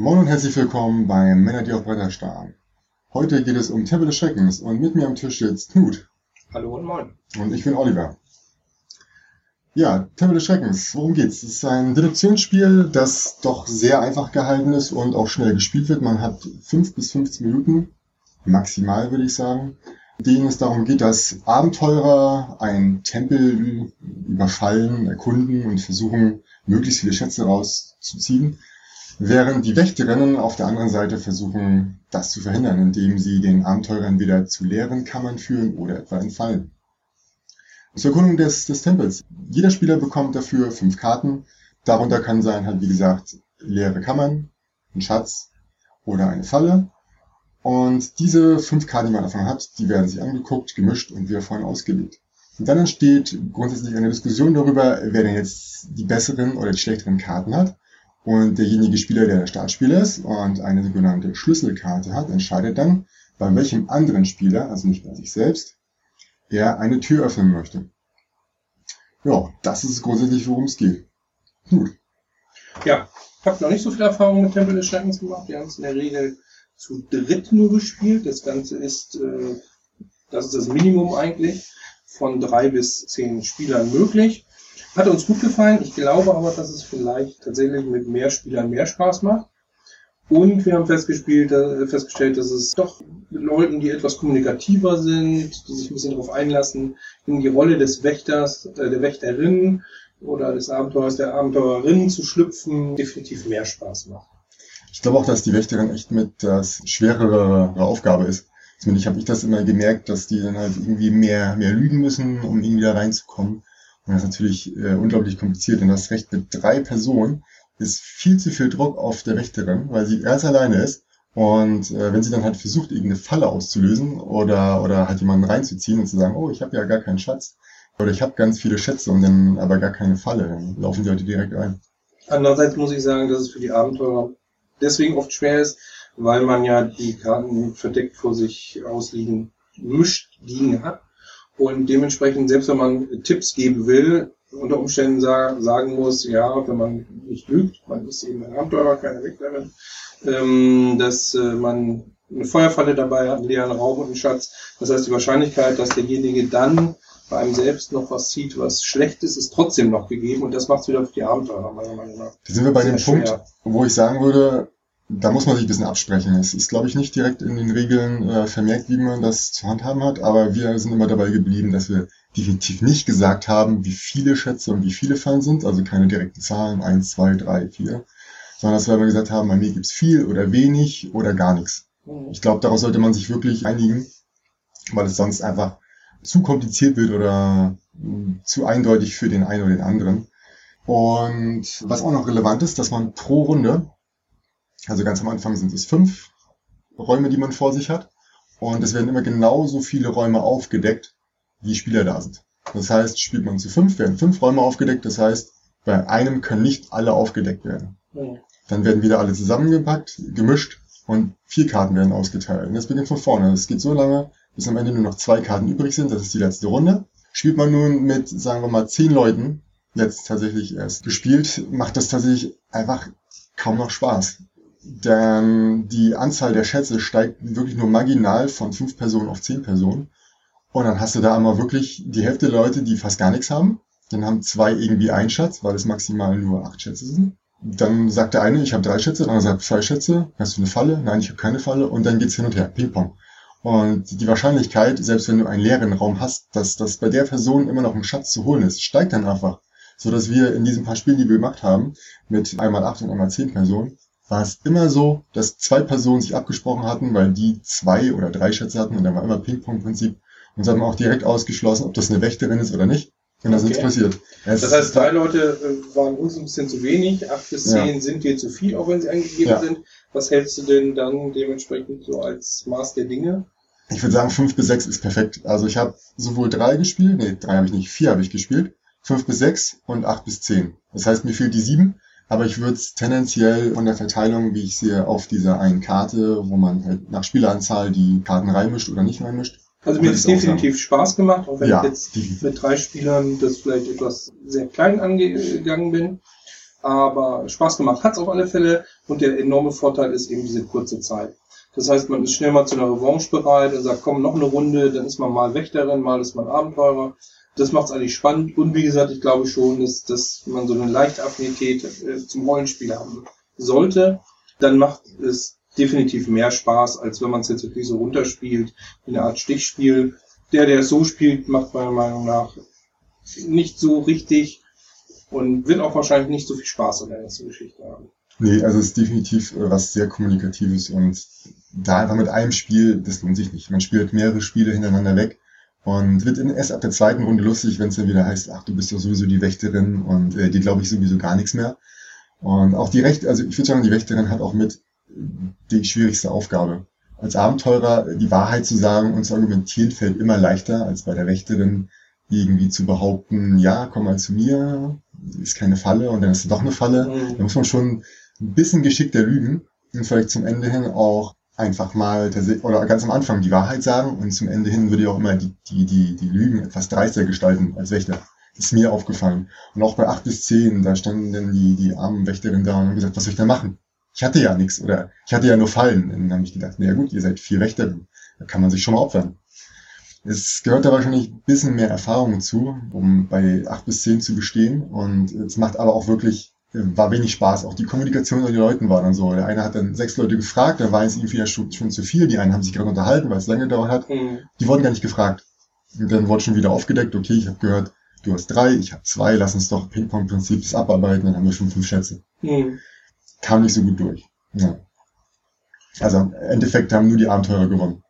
Moin und herzlich willkommen beim Männer, die auf Bretter starren. Heute geht es um Tempel des Schreckens und mit mir am Tisch sitzt Knut. Hallo und moin. Und ich bin Oliver. Ja, Tempel des Schreckens, worum geht's? Es ist ein Deduktionsspiel, das doch sehr einfach gehalten ist und auch schnell gespielt wird. Man hat 5 bis 15 Minuten, maximal würde ich sagen, denen es darum geht, dass Abenteurer einen Tempel überfallen, erkunden und versuchen, möglichst viele Schätze rauszuziehen, während die Wächterinnen auf der anderen Seite versuchen, das zu verhindern, indem sie den Abenteurern wieder zu leeren Kammern führen oder etwa entfallen. Zur Erkundung des, des Tempels. Jeder Spieler bekommt dafür fünf Karten. Darunter kann sein, halt wie gesagt, leere Kammern, ein Schatz oder eine Falle. Und diese fünf Karten, die man davon hat, die werden sich angeguckt, gemischt und wieder vorhin ausgelegt. Und dann entsteht grundsätzlich eine Diskussion darüber, wer denn jetzt die besseren oder die schlechteren Karten hat. Und derjenige Spieler, der der Startspieler ist und eine sogenannte Schlüsselkarte hat, entscheidet dann, bei welchem anderen Spieler, also nicht bei sich selbst, er eine Tür öffnen möchte. Ja, das ist grundsätzlich, worum es geht. Gut. Ja, ich habe noch nicht so viel Erfahrung mit Tempel des Schreckens gemacht. Wir haben es in der Regel zu dritt nur gespielt. Das Ganze ist, äh, das ist das Minimum eigentlich, von drei bis zehn Spielern möglich. Hat uns gut gefallen. Ich glaube aber, dass es vielleicht tatsächlich mit mehr Spielern mehr Spaß macht. Und wir haben festgestellt, äh, festgestellt, dass es doch Leuten, die etwas kommunikativer sind, die sich ein bisschen darauf einlassen, in die Rolle des Wächters, äh, der Wächterin oder des Abenteuers, der Abenteurerin zu schlüpfen, definitiv mehr Spaß macht. Ich glaube auch, dass die Wächterin echt mit das schwerere Aufgabe ist. Zumindest habe ich das immer gemerkt, dass die dann halt irgendwie mehr, mehr lügen müssen, um irgendwie da reinzukommen. Das ist natürlich äh, unglaublich kompliziert, denn das Recht mit drei Personen ist viel zu viel Druck auf der Wächterin, weil sie ganz alleine ist. Und äh, wenn sie dann halt versucht, irgendeine Falle auszulösen oder, oder halt jemanden reinzuziehen und zu sagen, oh, ich habe ja gar keinen Schatz oder ich habe ganz viele Schätze und dann aber gar keine Falle, dann laufen die Leute direkt ein. Andererseits muss ich sagen, dass es für die Abenteurer deswegen oft schwer ist, weil man ja die Karten verdeckt vor sich ausliegen, mischt liegen hat. Und dementsprechend, selbst wenn man Tipps geben will, unter Umständen sagen, muss, ja, wenn man nicht lügt, man ist eben ein Abenteurer, keine Weglerin, ähm, dass äh, man eine Feuerfalle dabei hat, einen leeren Raum und einen Schatz. Das heißt, die Wahrscheinlichkeit, dass derjenige dann bei einem selbst noch was sieht, was schlecht ist, ist trotzdem noch gegeben und das macht es wieder für die Abenteurer, meiner Meinung nach. Da sind wir bei dem Punkt, wo ich sagen würde, da muss man sich ein bisschen absprechen. Es ist, glaube ich, nicht direkt in den Regeln äh, vermerkt, wie man das zu handhaben hat, aber wir sind immer dabei geblieben, dass wir definitiv nicht gesagt haben, wie viele Schätze und wie viele Fallen sind, also keine direkten Zahlen, eins, zwei, drei, vier, sondern dass wir immer gesagt haben, bei mir gibt's viel oder wenig oder gar nichts. Mhm. Ich glaube, daraus sollte man sich wirklich einigen, weil es sonst einfach zu kompliziert wird oder hm, zu eindeutig für den einen oder den anderen. Und was auch noch relevant ist, dass man pro Runde also ganz am Anfang sind es fünf Räume, die man vor sich hat. Und es werden immer genauso viele Räume aufgedeckt, wie Spieler da sind. Das heißt, spielt man zu fünf, werden fünf Räume aufgedeckt. Das heißt, bei einem können nicht alle aufgedeckt werden. Dann werden wieder alle zusammengepackt, gemischt und vier Karten werden ausgeteilt. Und das beginnt von vorne. Es geht so lange, bis am Ende nur noch zwei Karten übrig sind. Das ist die letzte Runde. Spielt man nun mit, sagen wir mal, zehn Leuten, jetzt tatsächlich erst gespielt, macht das tatsächlich einfach kaum noch Spaß. Denn die Anzahl der Schätze steigt wirklich nur marginal von fünf Personen auf zehn Personen. Und dann hast du da einmal wirklich die Hälfte der Leute, die fast gar nichts haben. Dann haben zwei irgendwie einen Schatz, weil es maximal nur acht Schätze sind. Dann sagt der eine, ich habe drei Schätze, der andere sagt zwei Schätze. Hast du eine Falle? Nein, ich habe keine Falle. Und dann geht's hin und her, Ping-Pong. Und die Wahrscheinlichkeit, selbst wenn du einen leeren Raum hast, dass, dass bei der Person immer noch ein Schatz zu holen ist, steigt dann einfach. So dass wir in diesen paar Spielen, die wir gemacht haben, mit einmal acht und einmal zehn Personen, war es immer so, dass zwei Personen sich abgesprochen hatten, weil die zwei oder drei Schätze hatten und dann war immer Ping-Pong-Prinzip. Und sie haben auch direkt ausgeschlossen, ob das eine Wächterin ist oder nicht. Und das okay. ist passiert. Es das heißt, drei Leute äh, waren uns ein bisschen zu wenig, acht bis zehn ja. sind dir zu viel, auch wenn sie angegeben ja. sind. Was hältst du denn dann dementsprechend so als Maß der Dinge? Ich würde sagen, fünf bis sechs ist perfekt. Also ich habe sowohl drei gespielt, nee, drei habe ich nicht, vier habe ich gespielt, fünf bis sechs und acht bis zehn. Das heißt, mir fehlt die sieben aber ich würde es tendenziell von der Verteilung, wie ich sehe, auf dieser einen Karte, wo man halt nach Spieleranzahl die Karten reinmischt oder nicht reinmischt. Also mir hat es definitiv Spaß gemacht, auch wenn ja, ich jetzt definitiv. mit drei Spielern das vielleicht etwas sehr klein angegangen bin. Aber Spaß gemacht hat's auf alle Fälle und der enorme Vorteil ist eben diese kurze Zeit. Das heißt, man ist schnell mal zu einer Revanche bereit und sagt, komm, noch eine Runde, dann ist man mal Wächterin, mal ist man Abenteurer. Das macht's eigentlich spannend und wie gesagt, ich glaube schon, dass, dass man so eine leichte Affinität äh, zum Rollenspiel haben sollte. Dann macht es definitiv mehr Spaß, als wenn man es jetzt wirklich so runterspielt, in eine Art Stichspiel. Der, der es so spielt, macht meiner Meinung nach nicht so richtig und wird auch wahrscheinlich nicht so viel Spaß in der ganzen Geschichte haben. Nee, also es ist definitiv äh, was sehr Kommunikatives und da einfach mit einem Spiel, das lohnt sich nicht. Man spielt mehrere Spiele hintereinander weg und wird in, erst ab der zweiten Runde lustig, wenn es dann wieder heißt, ach, du bist doch sowieso die Wächterin und äh, die glaube ich sowieso gar nichts mehr. Und auch die Recht, also ich würde sagen, die Wächterin hat auch mit die schwierigste Aufgabe. Als Abenteurer die Wahrheit zu sagen und zu argumentieren fällt immer leichter, als bei der Wächterin irgendwie zu behaupten, ja, komm mal zu mir, ist keine Falle und dann ist es doch eine Falle. Mhm. Da muss man schon ein bisschen geschickter lügen und vielleicht zum Ende hin auch einfach mal oder ganz am Anfang die Wahrheit sagen und zum Ende hin würde ich auch immer die, die, die, die Lügen etwas dreister gestalten als Wächter. Ist mir aufgefallen. Und auch bei 8 bis 10, da standen dann die, die armen Wächterinnen da und haben gesagt, was soll ich denn machen? Ich hatte ja nichts oder ich hatte ja nur Fallen. Und dann habe ich gedacht, na ja gut, ihr seid vier Wächterinnen. Da kann man sich schon mal opfern. Es gehört da wahrscheinlich ein bisschen mehr Erfahrung zu, um bei 8 bis 10 zu bestehen. Und es macht aber auch wirklich war wenig Spaß. Auch die Kommunikation unter den Leuten war dann so. Der eine hat dann sechs Leute gefragt, dann war es irgendwie schon, schon zu viel. Die einen haben sich gerade unterhalten, weil es lange gedauert hat. Mhm. Die wurden gar nicht gefragt. Und dann wurde schon wieder aufgedeckt, okay, ich habe gehört, du hast drei, ich habe zwei, lass uns doch Ping-Pong-Prinzip abarbeiten, dann haben wir schon fünf Schätze. Mhm. Kam nicht so gut durch. Ja. Also im Endeffekt haben nur die Abenteurer gewonnen.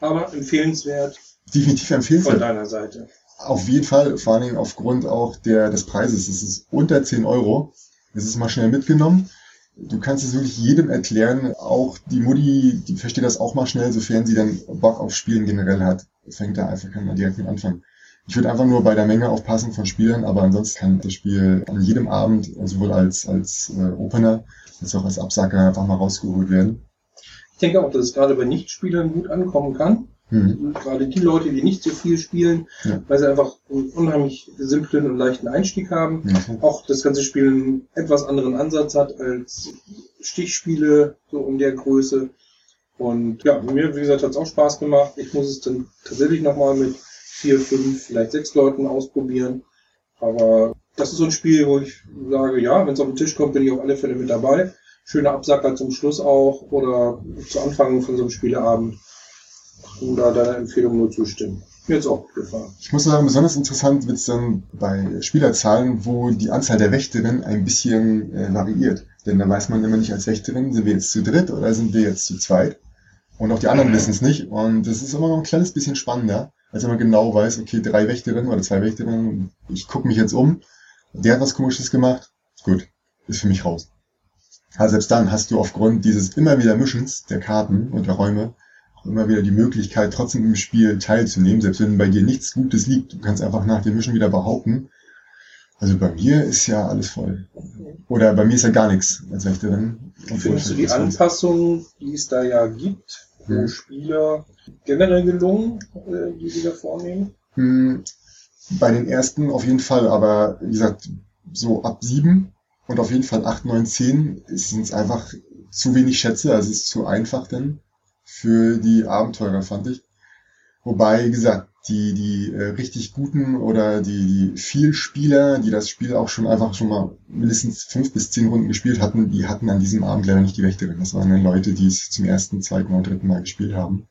Aber empfehlenswert. Definitiv empfehlenswert. Von deiner Seite. Auf jeden Fall, vor allen Dingen aufgrund auch der, des Preises. Es ist unter 10 Euro. Es ist mal schnell mitgenommen. Du kannst es wirklich jedem erklären. Auch die Mutti, die versteht das auch mal schnell, sofern sie dann Bock auf Spielen generell hat. Fängt da einfach, kann man direkt mit anfangen. Ich würde einfach nur bei der Menge aufpassen von Spielern, aber ansonsten kann das Spiel an jedem Abend, sowohl als, als äh, Opener, als auch als Absacker einfach mal rausgeholt werden. Ich denke auch, dass es gerade bei Nichtspielern gut ankommen kann. Mhm. Gerade die Leute, die nicht so viel spielen, ja. weil sie einfach einen unheimlich simplen und leichten Einstieg haben. Mhm. Auch das ganze Spiel einen etwas anderen Ansatz hat als Stichspiele so in der Größe. Und ja, mir, wie gesagt, hat es auch Spaß gemacht. Ich muss es dann tatsächlich nochmal mit vier, fünf, vielleicht sechs Leuten ausprobieren. Aber das ist so ein Spiel, wo ich sage, ja, wenn es auf den Tisch kommt, bin ich auf alle Fälle mit dabei. Schöner Absacker zum Schluss auch oder zu Anfang von so einem Spieleabend und da deiner Empfehlung nur zustimmen. Mir jetzt auch gefallen. Ich muss sagen, besonders interessant wird es dann bei Spielerzahlen, wo die Anzahl der Wächterinnen ein bisschen äh, variiert. Denn da weiß man immer nicht als Wächterin, sind wir jetzt zu dritt oder sind wir jetzt zu zweit. Und auch die anderen wissen es nicht. Und das ist immer noch ein kleines bisschen spannender, als wenn man genau weiß, okay, drei Wächterinnen oder zwei Wächterinnen, ich gucke mich jetzt um, der hat was komisches gemacht, gut, ist für mich raus. Also selbst dann hast du aufgrund dieses immer wieder Mischens der Karten und der Räume immer wieder die Möglichkeit, trotzdem im Spiel teilzunehmen, selbst wenn bei dir nichts Gutes liegt. Du kannst einfach nach dem Mischen wieder behaupten. Also bei mir ist ja alles voll. Oder bei mir ist ja gar nichts als Wächterin. Findest du die Anpassungen, die es da ja gibt, pro hm. Spieler generell gelungen, äh, die sie da vornehmen? Hm, bei den ersten auf jeden Fall, aber wie gesagt, so ab sieben und auf jeden Fall acht, neun, zehn sind es einfach zu wenig Schätze, also es ist zu einfach dann für die Abenteurer, fand ich. Wobei, wie gesagt, die, die äh, richtig guten oder die, die Vielspieler, die das Spiel auch schon einfach schon mal mindestens fünf bis zehn Runden gespielt hatten, die hatten an diesem Abend leider nicht die Wächterin. Das waren dann Leute, die es zum ersten, zweiten oder dritten Mal gespielt haben.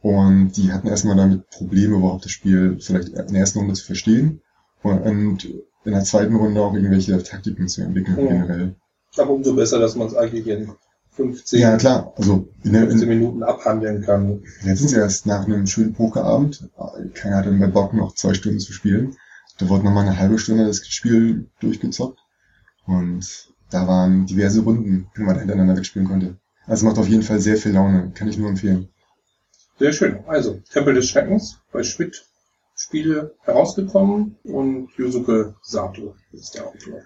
Und die hatten erstmal damit Probleme, überhaupt das Spiel vielleicht in der ersten Runde zu verstehen und in der zweiten Runde auch irgendwelche Taktiken zu entwickeln ja. generell. Aber umso besser, dass man es eigentlich in 15, ja, klar. Also in, 15 in, Minuten abhandeln kann. Letztens erst nach einem schönen Pokerabend, keiner hatte mehr Bock, noch zwei Stunden zu spielen. Da wurde nochmal eine halbe Stunde das Spiel durchgezockt. Und da waren diverse Runden, die man da hintereinander wegspielen konnte. Also macht auf jeden Fall sehr viel Laune. Kann ich nur empfehlen. Sehr schön. Also, Tempel des Schreckens bei Schmidt Spiele herausgekommen und Yusuke Sato ist der Autor.